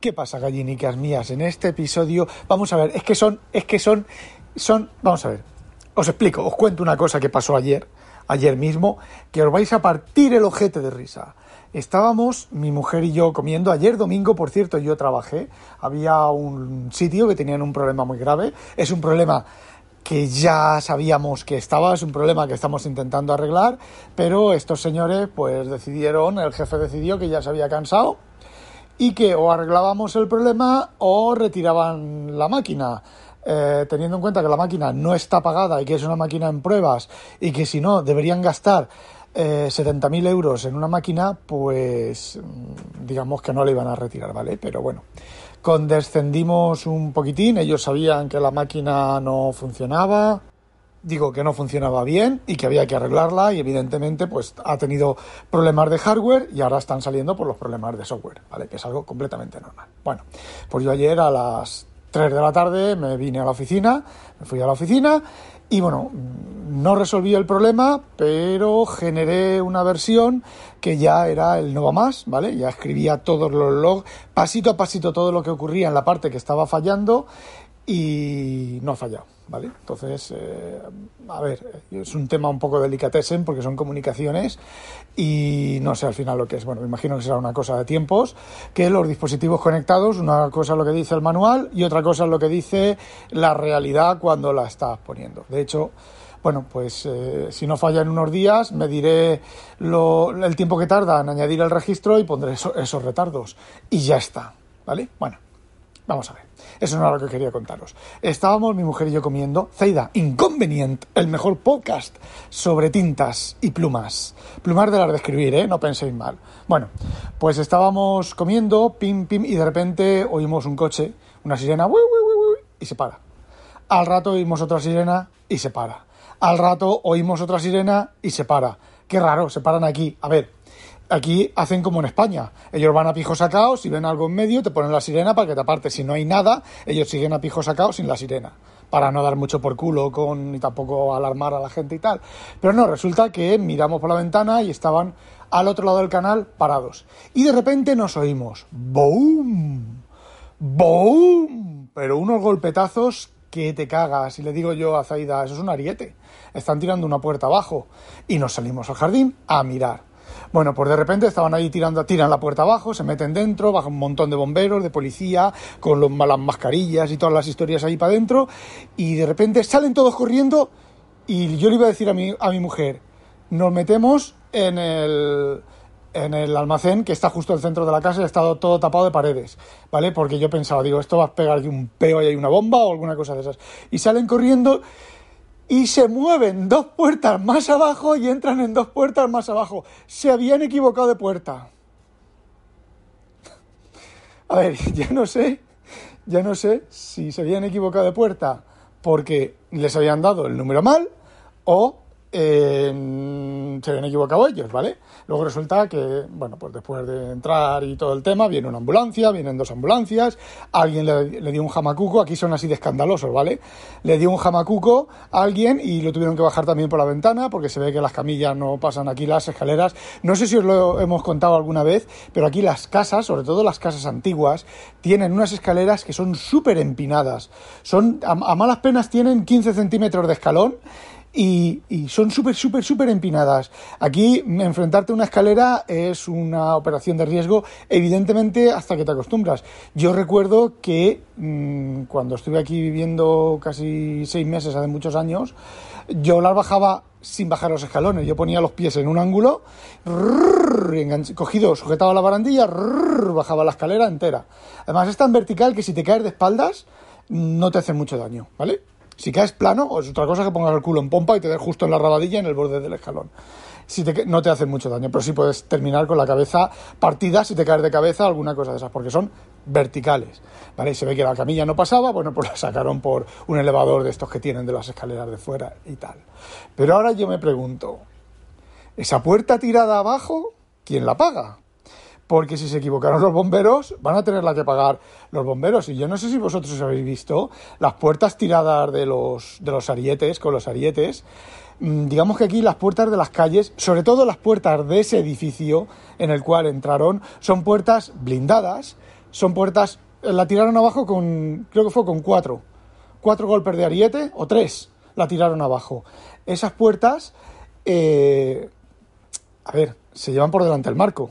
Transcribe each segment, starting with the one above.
¿Qué pasa, gallinicas mías? En este episodio, vamos a ver, es que son, es que son, son, vamos a ver, os explico, os cuento una cosa que pasó ayer, ayer mismo, que os vais a partir el ojete de risa. Estábamos, mi mujer y yo, comiendo. Ayer domingo, por cierto, yo trabajé. Había un sitio que tenían un problema muy grave. Es un problema que ya sabíamos que estaba, es un problema que estamos intentando arreglar, pero estos señores pues decidieron, el jefe decidió que ya se había cansado y que o arreglábamos el problema o retiraban la máquina. Eh, teniendo en cuenta que la máquina no está pagada y que es una máquina en pruebas y que si no deberían gastar eh, 70.000 euros en una máquina, pues mm, digamos que no le iban a retirar, ¿vale? Pero bueno, condescendimos un poquitín, ellos sabían que la máquina no funcionaba, digo que no funcionaba bien y que había que arreglarla y evidentemente pues ha tenido problemas de hardware y ahora están saliendo por los problemas de software, ¿vale? Que es algo completamente normal. Bueno, pues yo ayer a las 3 de la tarde me vine a la oficina, me fui a la oficina y bueno, no resolví el problema, pero generé una versión que ya era el no va más, ¿vale? Ya escribía todos los logs, pasito a pasito todo lo que ocurría en la parte que estaba fallando y no ha fallado, ¿vale? Entonces, eh, a ver, es un tema un poco delicatessen porque son comunicaciones y no sé al final lo que es. Bueno, me imagino que será una cosa de tiempos, que los dispositivos conectados, una cosa es lo que dice el manual y otra cosa es lo que dice la realidad cuando la estás poniendo. De hecho, bueno, pues eh, si no falla en unos días, me diré el tiempo que tarda en añadir el registro y pondré esos retardos. Y ya está, ¿vale? Bueno, vamos a ver. Eso no era lo que quería contaros. Estábamos mi mujer y yo comiendo Zeida Inconvenient, el mejor podcast sobre tintas y plumas. Plumas de las de escribir, ¿eh? No penséis mal. Bueno, pues estábamos comiendo, pim, pim, y de repente oímos un coche, una sirena, y se para. Al rato oímos otra sirena y se para. Al rato oímos otra sirena y se para. Qué raro, se paran aquí. A ver, Aquí hacen como en España. Ellos van a pijo sacados, si ven algo en medio, te ponen la sirena para que te aparte. Si no hay nada, ellos siguen a pijo sacados sin la sirena. Para no dar mucho por culo con, ni tampoco alarmar a la gente y tal. Pero no, resulta que miramos por la ventana y estaban al otro lado del canal parados. Y de repente nos oímos. ¡Boom! ¡Boom! Pero unos golpetazos que te cagas. Y le digo yo a Zaida, eso es un ariete. Están tirando una puerta abajo. Y nos salimos al jardín a mirar. Bueno, pues de repente estaban ahí tirando, tiran la puerta abajo, se meten dentro, baja un montón de bomberos, de policía, con los, las mascarillas y todas las historias ahí para adentro, y de repente salen todos corriendo, y yo le iba a decir a mi, a mi mujer, nos metemos en el, en el almacén que está justo al centro de la casa y estado todo tapado de paredes, ¿vale? Porque yo pensaba, digo, esto va a pegar de un peo y hay una bomba o alguna cosa de esas. Y salen corriendo y se mueven dos puertas más abajo y entran en dos puertas más abajo. Se habían equivocado de puerta. A ver, ya no sé, ya no sé si se habían equivocado de puerta porque les habían dado el número mal o se habían equivocado ellos, ¿vale? Luego resulta que, bueno, pues después de entrar y todo el tema, viene una ambulancia, vienen dos ambulancias, alguien le, dio un jamacuco, aquí son así de escandalosos, ¿vale? Le dio un jamacuco a alguien y lo tuvieron que bajar también por la ventana porque se ve que las camillas no pasan aquí las escaleras. No sé si os lo hemos contado alguna vez, pero aquí las casas, sobre todo las casas antiguas, tienen unas escaleras que son súper empinadas. Son, a, a malas penas tienen 15 centímetros de escalón y, son súper, súper, súper empinadas. Aquí enfrentarte a una escalera es una operación de riesgo, evidentemente hasta que te acostumbras. Yo recuerdo que mm, cuando estuve aquí viviendo casi seis meses, hace muchos años, yo las bajaba sin bajar los escalones. Yo ponía los pies en un ángulo, cogido, sujetaba la barandilla, bajaba la escalera entera. Además es tan vertical que si te caes de espaldas no te hace mucho daño, ¿vale? Si caes plano, es otra cosa que pongas el culo en pompa y te des justo en la rabadilla en el borde del escalón. si no te hacen mucho daño, pero sí puedes terminar con la cabeza partida si te caes de cabeza, alguna cosa de esas, porque son verticales, ¿vale? se ve que la camilla no pasaba, bueno, pues la sacaron por un elevador de estos que tienen de las escaleras de fuera y tal. Pero ahora yo me pregunto, ¿esa puerta tirada abajo, quién la paga? Porque si se equivocaron los bomberos, van a tenerla que pagar los bomberos. Y yo no sé si vosotros habéis visto las puertas tiradas de los, de los arietes, con los arietes. Mm, digamos que aquí las puertas de las calles, sobre todo las puertas de ese edificio en el cual entraron, son puertas blindadas, son puertas, eh, la tiraron abajo con, creo que fue con cuatro, cuatro golpes de ariete o tres, la tiraron abajo. Esas puertas, eh, a ver, se llevan por delante el marco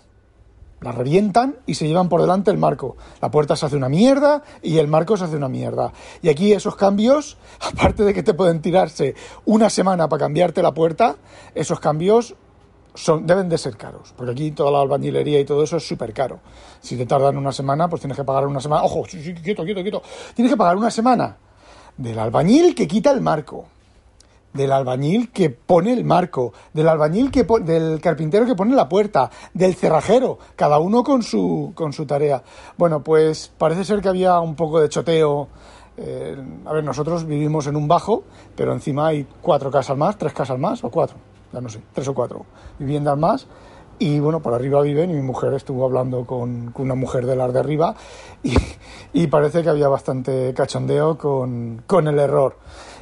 la revientan y se llevan por delante el marco. La puerta se hace una mierda y el marco se hace una mierda. Y aquí esos cambios, aparte de que te pueden tirarse una semana para cambiarte la puerta, esos cambios son, deben de ser caros. Porque aquí toda la albañilería y todo eso es súper caro. Si te tardan una semana, pues tienes que pagar una semana. Ojo, quieto, quieto, quieto. Tienes que pagar una semana del albañil que quita el marco del albañil que pone el marco, del albañil que del carpintero que pone la puerta, del cerrajero, cada uno con su con su tarea. Bueno, pues parece ser que había un poco de choteo. Eh, a ver, nosotros vivimos en un bajo, pero encima hay cuatro casas más, tres casas más o cuatro, ya no sé, tres o cuatro viviendas más. Y bueno, por arriba viven y mi mujer estuvo hablando con, una mujer de las de arriba y, y, parece que había bastante cachondeo con, con el error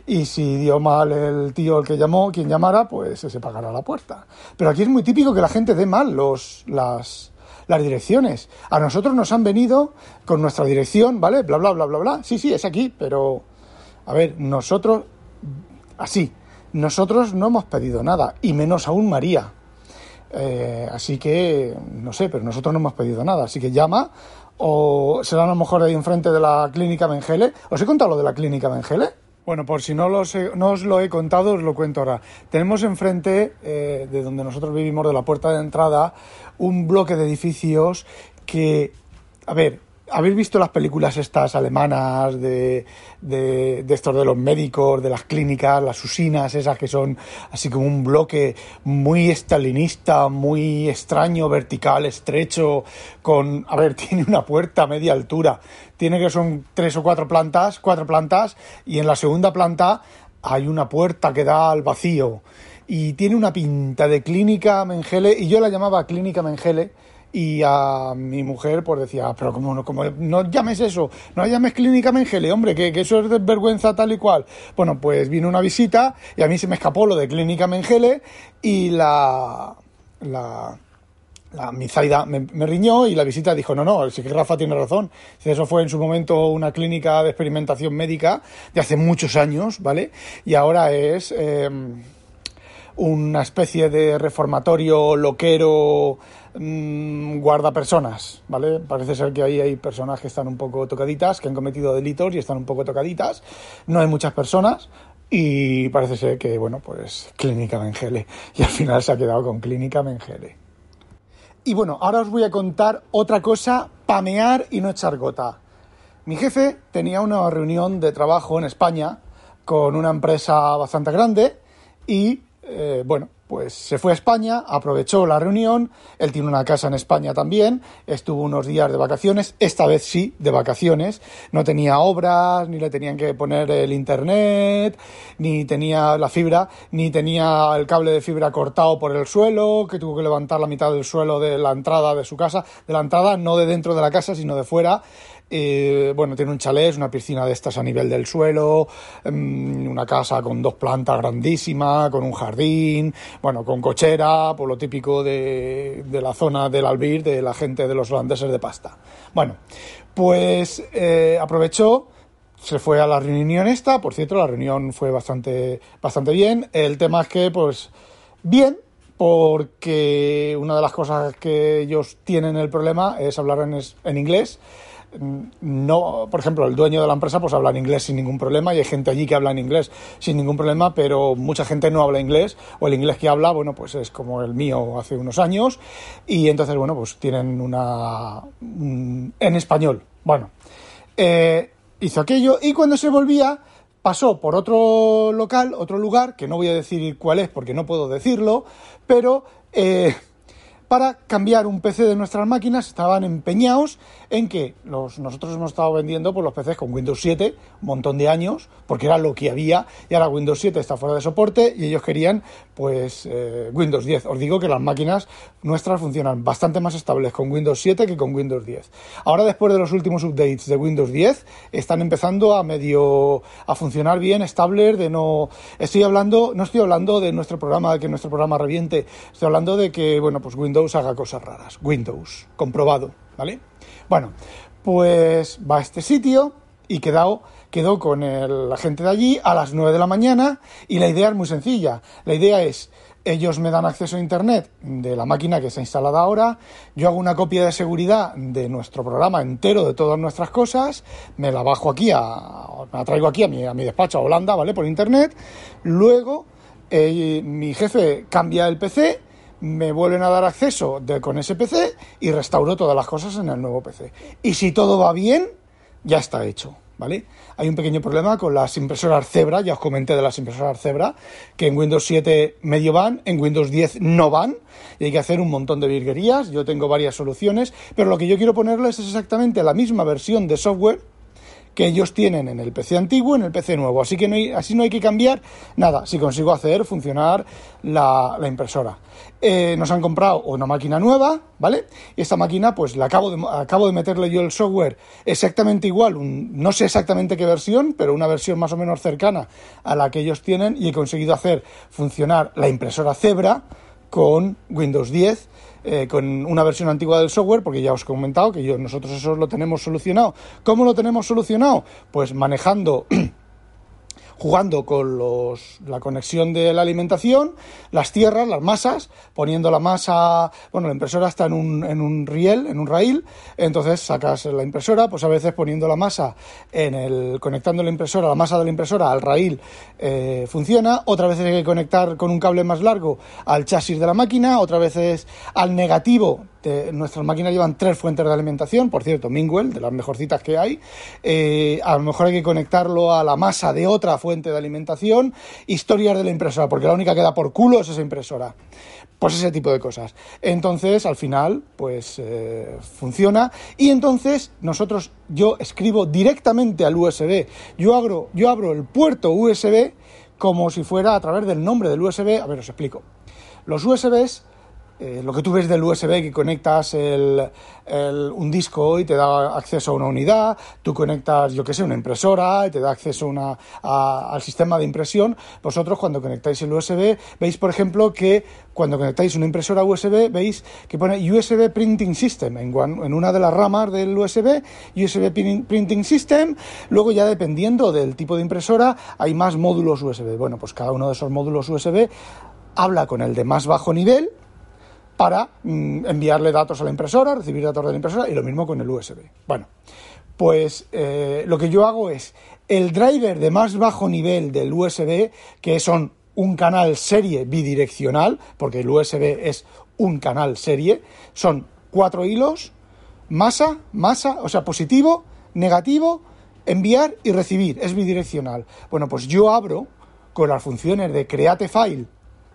y si dio mal el tío el que llamó, quien llamara, pues se pagará la puerta. Pero aquí es muy típico que la gente dé mal los, las, las direcciones. A nosotros nos han venido con nuestra dirección, ¿vale? Bla, bla, bla, bla, bla. Sí, sí, es aquí, pero... A ver, nosotros... Así. Nosotros no hemos pedido nada, y menos aún María. Eh, así que, no sé, pero nosotros no hemos pedido nada. Así que llama, o será a lo mejor ahí enfrente de la clínica Mengele. ¿Os he contado lo de la clínica Mengele? Bueno, por si no, no, os lo he contado, os lo cuento ahora. Tenemos enfrente, eh, de donde nosotros vivimos, de la puerta de entrada, un bloque de edificios que, a ver, ¿Habéis visto las películas estas alemanas de, de, de, estos de los médicos, de las clínicas, las usinas, esas que son así como un bloque muy estalinista, muy extraño, vertical, estrecho, con, a ver, tiene una puerta a media altura, tiene que son tres o cuatro plantas, cuatro plantas, y en la segunda planta hay una puerta que da al vacío, y tiene una pinta de clínica Mengele, y yo la llamaba clínica Mengele, y a mi mujer pues decía, pero como, como no llames eso, no llames clínica Mengele, hombre, que, eso es vergüenza tal y cual. Bueno, pues vino una visita y a mí se me escapó lo de clínica Mengele y la... la la Mizaida me, me, riñó y la visita dijo, no, no, sí que Rafa tiene razón. Eso fue en su momento una clínica de experimentación médica de hace muchos años, ¿vale? Y ahora es eh, una especie de reformatorio loquero mmm, guardapersonas, ¿vale? Parece ser que ahí hay personas que están un poco tocaditas, que han cometido delitos y están un poco tocaditas. No hay muchas personas y parece ser que, bueno, pues Clínica Mengele. Y al final se ha quedado con Clínica Mengele. Y bueno, ahora os voy a contar otra cosa, pamear y no echar gota. Mi jefe tenía una reunión de trabajo en España con una empresa bastante grande y, eh, bueno, pues se fue a España, aprovechó la reunión, él tiene una casa en España también, estuvo unos días de vacaciones, esta vez sí, de vacaciones, no tenía obras, ni le tenían que poner el internet, ni tenía la fibra, ni tenía el cable de fibra cortado por el suelo, que tuvo que levantar la mitad del suelo de la entrada de su casa, de la entrada no de dentro de la casa, sino de fuera, eh, bueno, tiene un chalet, una piscina de estas a nivel del suelo, mm, una casa con dos plantas grandísima, con un jardín, bueno, con cochera, por lo típico de, la zona del Albir, de la gente de los holandeses de pasta. Bueno, pues eh, aprovechó se fue a la reunión esta, por cierto, la reunión fue bastante, bastante bien. El tema es que, pues, bien, porque una de las cosas que ellos tienen el problema es hablar en, en inglés no, por ejemplo, el dueño de la empresa pues habla en inglés sin ningún problema y hay gente allí que habla en inglés sin ningún problema, pero mucha gente no habla inglés o el inglés que habla, bueno, pues es como el mío hace unos años y entonces, bueno, pues tienen una... en español. Bueno, eh, hizo aquello y cuando se volvía pasó por otro local, otro lugar, que no voy a decir cuál es porque no puedo decirlo, pero eh, para cambiar un PC de nuestras máquinas estaban empeñados en que los, nosotros hemos estado vendiendo pues, los PCs con Windows 7 un montón de años, porque era lo que había, y ahora Windows 7 está fuera de soporte y ellos querían pues eh, Windows 10. Os digo que las máquinas nuestras funcionan bastante más estables con Windows 7 que con Windows 10. Ahora después de los últimos updates de Windows 10 están empezando a medio a funcionar bien, estables, de no estoy hablando, no estoy hablando de nuestro programa, de que nuestro programa reviente, estoy hablando de que bueno, pues Windows haga cosas raras. Windows, comprobado, ¿vale? Bueno, pues va a este sitio y quedó, quedó con la gente de allí a las 9 de la mañana y la idea es muy sencilla. La idea es, ellos me dan acceso a Internet de la máquina que está instalada ahora, yo hago una copia de seguridad de nuestro programa entero, de todas nuestras cosas, me la bajo aquí, a, me la traigo aquí a mi, a mi despacho a Holanda, ¿vale? Por Internet, luego eh, mi jefe cambia el PC, me vuelven a dar acceso con ese PC y restauro todas las cosas en el nuevo PC. Y si todo va bien, ya está hecho. ¿Vale? Hay un pequeño problema con las impresoras Zebra, ya os comenté de las impresoras Zebra, que en Windows 7 medio van, en Windows 10 no van, y hay que hacer un montón de virguerías. Yo tengo varias soluciones, pero lo que yo quiero ponerles es exactamente la misma versión de software que ellos tienen en el PC antiguo en el PC nuevo. Así que no hay, así no hay que cambiar nada si consigo hacer funcionar la, impresora. Eh, nos han comprado una máquina nueva, ¿vale? Y esta máquina, pues la acabo de, acabo de meterle yo el software exactamente igual, no sé exactamente qué versión, pero una versión más o menos cercana a la que ellos tienen y he conseguido hacer funcionar la impresora Zebra con Windows 10 eh, con una versión antigua del software, porque ya os he comentado que nosotros eso lo tenemos solucionado. ¿Cómo lo tenemos solucionado? Pues manejando jugando con los, la conexión de la alimentación, las tierras, las masas, poniendo la masa, bueno, la impresora está en un, en un riel, en un rail, entonces sacas la impresora, pues a veces poniendo la masa en el, conectando la impresora, la masa de la impresora al rail eh, funciona, otra vez hay que conectar con un cable más largo al chasis de la máquina, otra vez al negativo nuestras máquinas llevan tres fuentes de alimentación, por cierto, Mingwell, de las mejorcitas que hay. Eh, a lo mejor hay que conectarlo a la masa de otra fuente de alimentación. Historias de la impresora, porque la única que da por culo es esa impresora. Pues ese tipo de cosas. Entonces, al final, pues eh, funciona. Y entonces, nosotros, yo escribo directamente al USB. Yo abro, yo abro el puerto USB como si fuera a través del nombre del USB. A ver, os explico. Los USBs eh, lo que tú ves del USB que conectas el, un disco y te da acceso a una unidad, tú conectas, yo que sé, una impresora y te da acceso una, al sistema de impresión. Vosotros cuando conectáis el USB veis, por ejemplo, que cuando conectáis una impresora USB veis que pone USB Printing System en, en una de las ramas del USB, USB Printing System. Luego ya dependiendo del tipo de impresora hay más módulos USB. Bueno, pues cada uno de esos módulos USB habla con el de más bajo nivel para mm, enviarle datos a la impresora, recibir datos de la impresora y lo mismo con el USB. Bueno, pues eh, lo que yo hago es el driver de más bajo nivel del USB, que son un canal serie bidireccional, porque el USB es un canal serie, son cuatro hilos, masa, masa, o sea, positivo, negativo, enviar y recibir, es bidireccional. Bueno, pues yo abro con las funciones de Create File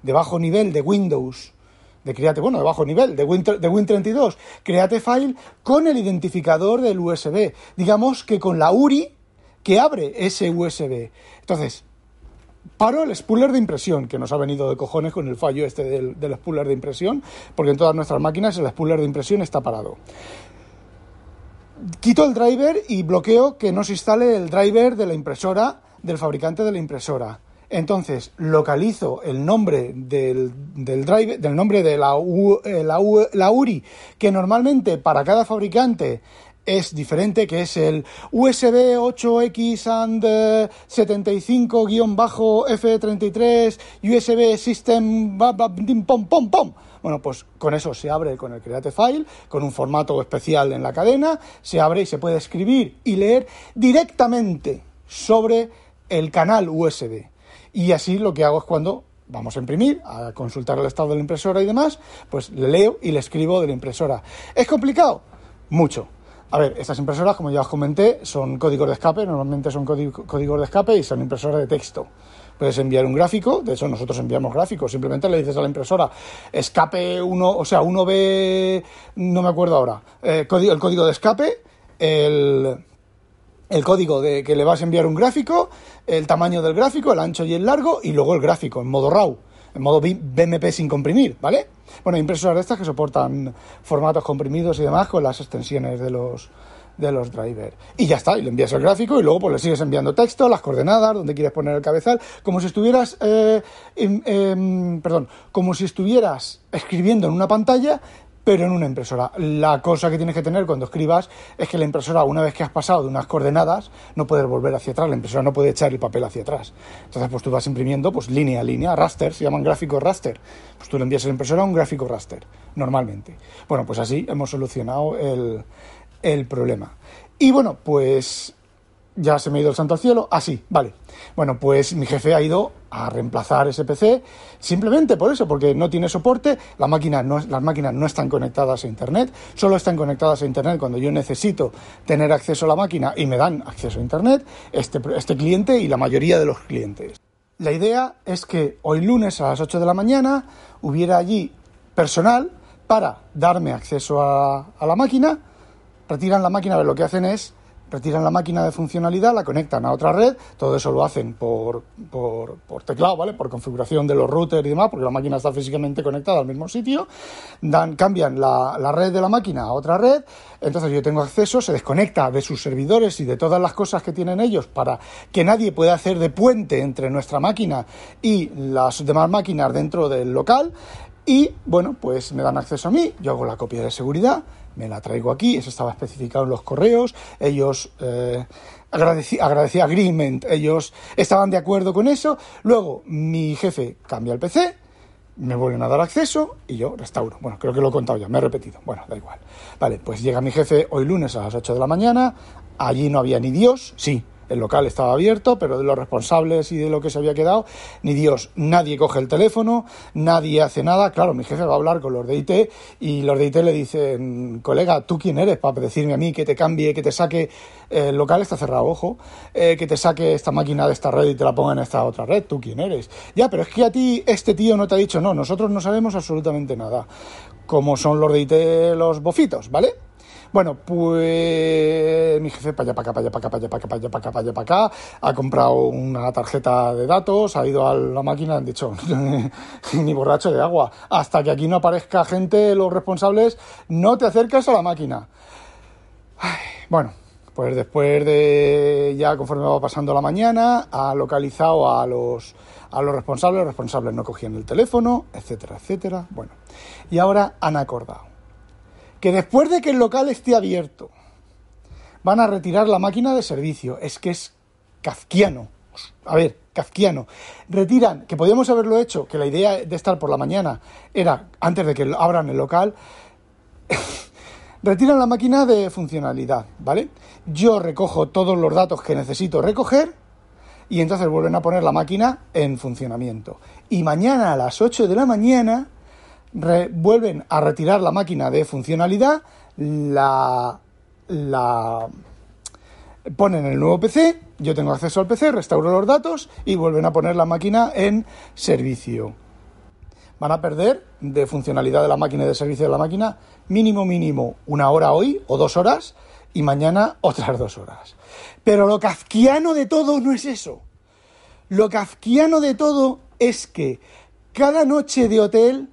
de bajo nivel de Windows de Create, bueno, de bajo nivel, de Win, de Win32, Create File con el identificador del USB. Digamos que con la URI que abre ese USB. Entonces, paro el spooler de impresión, que nos ha venido de cojones con el fallo este del, del spooler de impresión, porque en todas nuestras máquinas el spooler de impresión está parado. Quito el driver y bloqueo que no se instale el driver de la impresora del fabricante de la impresora entonces, localizo el nombre del, del drive, del nombre de la, eh, la, URI, que normalmente para cada fabricante es diferente, que es el USB 8X and 75-F33 USB System pom pom pom. Bueno, pues con eso se abre con el Create File, con un formato especial en la cadena, se abre y se puede escribir y leer directamente sobre el canal USB. Y así lo que hago es cuando vamos a imprimir, a consultar el estado de la impresora y demás, pues le leo y le escribo de la impresora. ¿Es complicado? Mucho. A ver, estas impresoras, como ya os comenté, son códigos de escape, normalmente son códigos de escape y son impresoras de texto. Puedes enviar un gráfico, de hecho nosotros enviamos gráficos, simplemente le dices a la impresora escape 1, o sea, 1B, no me acuerdo ahora, eh, el código de escape, el, el código de que le vas a enviar un gráfico, el tamaño del gráfico, el ancho y el largo, y luego el gráfico en modo RAW, en modo BMP sin comprimir, ¿vale? Bueno, impresoras de estas que soportan formatos comprimidos y demás con las extensiones de los, de los drivers. Y ya está, y le envías el gráfico y luego pues le sigues enviando texto, las coordenadas, donde quieres poner el cabezal, como si estuvieras, eh, em, perdón, como si estuvieras escribiendo en una pantalla, pero en una impresora. La cosa que tienes que tener cuando escribas es que la impresora, una vez que has pasado de unas coordenadas, no puedes volver hacia atrás, la impresora no puede echar el papel hacia atrás. Entonces, pues tú vas imprimiendo, pues línea a línea, raster, se llaman gráficos raster. Pues tú le envías a la impresora un gráfico raster, normalmente. Bueno, pues así hemos solucionado el, el problema. Y bueno, pues ya se me ha ido el santo al cielo. Ah, sí, vale. Bueno, pues mi jefe ha ido a reemplazar ese PC simplemente por eso, porque no tiene soporte, las máquinas no están conectadas a Internet, solo están conectadas a Internet cuando yo necesito tener acceso a la máquina y me dan acceso a Internet, este, este cliente y la mayoría de los clientes. La idea es que hoy lunes a las 8 de la mañana hubiera allí personal para darme acceso a, la máquina, retiran la máquina, lo que hacen es retiran la máquina de funcionalidad, la conectan a otra red, todo eso lo hacen por, por, por, teclado, ¿vale? Por configuración de los routers y demás, porque la máquina está físicamente conectada al mismo sitio, dan, cambian la, la red de la máquina a otra red, entonces yo tengo acceso, se desconecta de sus servidores y de todas las cosas que tienen ellos para que nadie pueda hacer de puente entre nuestra máquina y las demás máquinas dentro del local, y bueno, pues me dan acceso a mí, yo hago la copia de seguridad, me la traigo aquí, eso estaba especificado en los correos, ellos eh, agradecí, agreement, ellos estaban de acuerdo con eso, luego mi jefe cambia el PC, me vuelven a dar acceso y yo restauro. Bueno, creo que lo he contado ya, me he repetido. Bueno, da igual. Vale, pues llega mi jefe hoy lunes a las 8 de la mañana, allí no había ni Dios, sí, el local estaba abierto, pero de los responsables y de lo que se había quedado, ni Dios, nadie coge el teléfono, nadie hace nada. Claro, mi jefe va a hablar con los de IT y los de IT le dicen, colega, ¿tú quién eres para decirme a mí que te cambie, que te saque, el local está cerrado, ojo, eh, que te saque esta máquina de esta red y te la ponga en esta otra red? ¿Tú quién eres? Ya, pero es que a ti este tío no te ha dicho, no, nosotros no sabemos absolutamente nada. Como son los de IT los bofitos, ¿vale? Bueno, pues mi jefe para allá, para acá, para allá, para allá, para allá, para allá, para allá, para acá, ha comprado una tarjeta de datos, ha ido a la máquina, han dicho, ni borracho de agua, hasta que aquí no aparezca gente, los responsables, no te acerques a la máquina. bueno, pues después de ya conforme va pasando la mañana, ha localizado a los, a los responsables, los responsables no cogían el teléfono, etcétera, etcétera. Bueno, y ahora han acordado que después de que el local esté abierto, van a retirar la máquina de servicio. Es que es kafkiano. A ver, kafkiano. Retiran, que podíamos haberlo hecho, que la idea de estar por la mañana era antes de que abran el local. Retiran la máquina de funcionalidad, ¿vale? Yo recojo todos los datos que necesito recoger y entonces vuelven a poner la máquina en funcionamiento. Y mañana a las 8 de la mañana vuelven a retirar la máquina de funcionalidad, la, la ponen el nuevo PC, yo tengo acceso al PC, restauro los datos y vuelven a poner la máquina en servicio. Van a perder de funcionalidad de la máquina y de servicio de la máquina mínimo mínimo una hora hoy o dos horas y mañana otras dos horas. Pero lo kafkiano de todo no es eso. Lo kafkiano de todo es que cada noche de hotel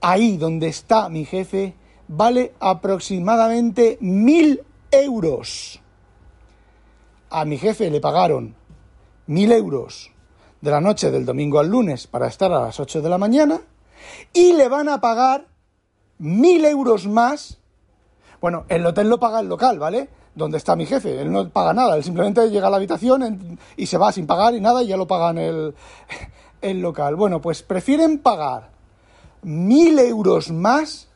ahí donde está mi jefe, vale aproximadamente mil euros. A mi jefe le pagaron mil euros de la noche del domingo al lunes para estar a las 8 de la mañana y le van a pagar mil euros más. Bueno, el hotel lo paga el local, ¿vale? Donde está mi jefe. Él no paga nada, él simplemente llega a la habitación y se va sin pagar y nada y ya lo pagan el, el local. Bueno, pues prefieren pagar mil euros más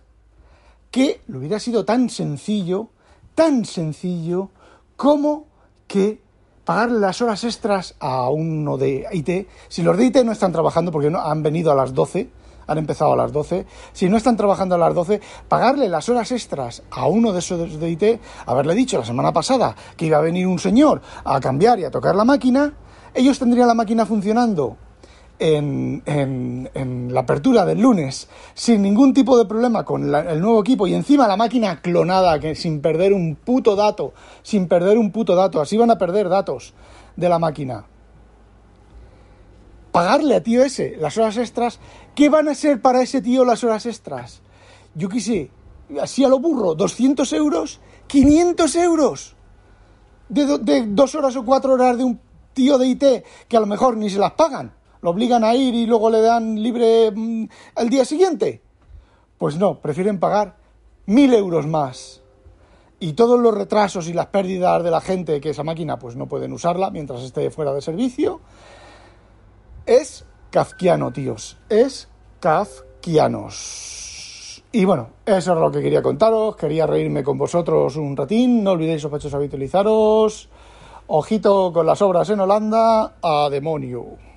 que lo hubiera sido tan sencillo, tan sencillo como que pagar las horas extras a uno de IT. Si los de IT no están trabajando porque no han venido a las 12, han empezado a las 12. Si no están trabajando a las 12, pagarle las horas extras a uno de esos de IT, haberle dicho la semana pasada que iba a venir un señor a cambiar y a tocar la máquina, ellos tendrían la máquina funcionando en, en, la apertura del lunes sin ningún tipo de problema con el nuevo equipo y encima la máquina clonada que sin perder un puto dato, sin perder un puto dato, así van a perder datos de la máquina. Pagarle a tío ese las horas extras, ¿qué van a ser para ese tío las horas extras? Yo quise, así a lo burro, 200 euros, 500 euros de, de dos horas o cuatro horas de un tío de IT que a lo mejor ni se las pagan lo obligan a ir y luego le dan libre mm, al día siguiente. Pues no, prefieren pagar mil euros más. Y todos los retrasos y las pérdidas de la gente que esa máquina pues no pueden usarla mientras esté fuera de servicio. Es kafkiano, tíos. Es kafkianos. Y bueno, eso es lo que quería contaros. Quería reírme con vosotros un ratín. No olvidéis, sospechosos, habitualizaros. Ojito con las obras en Holanda. A demonio.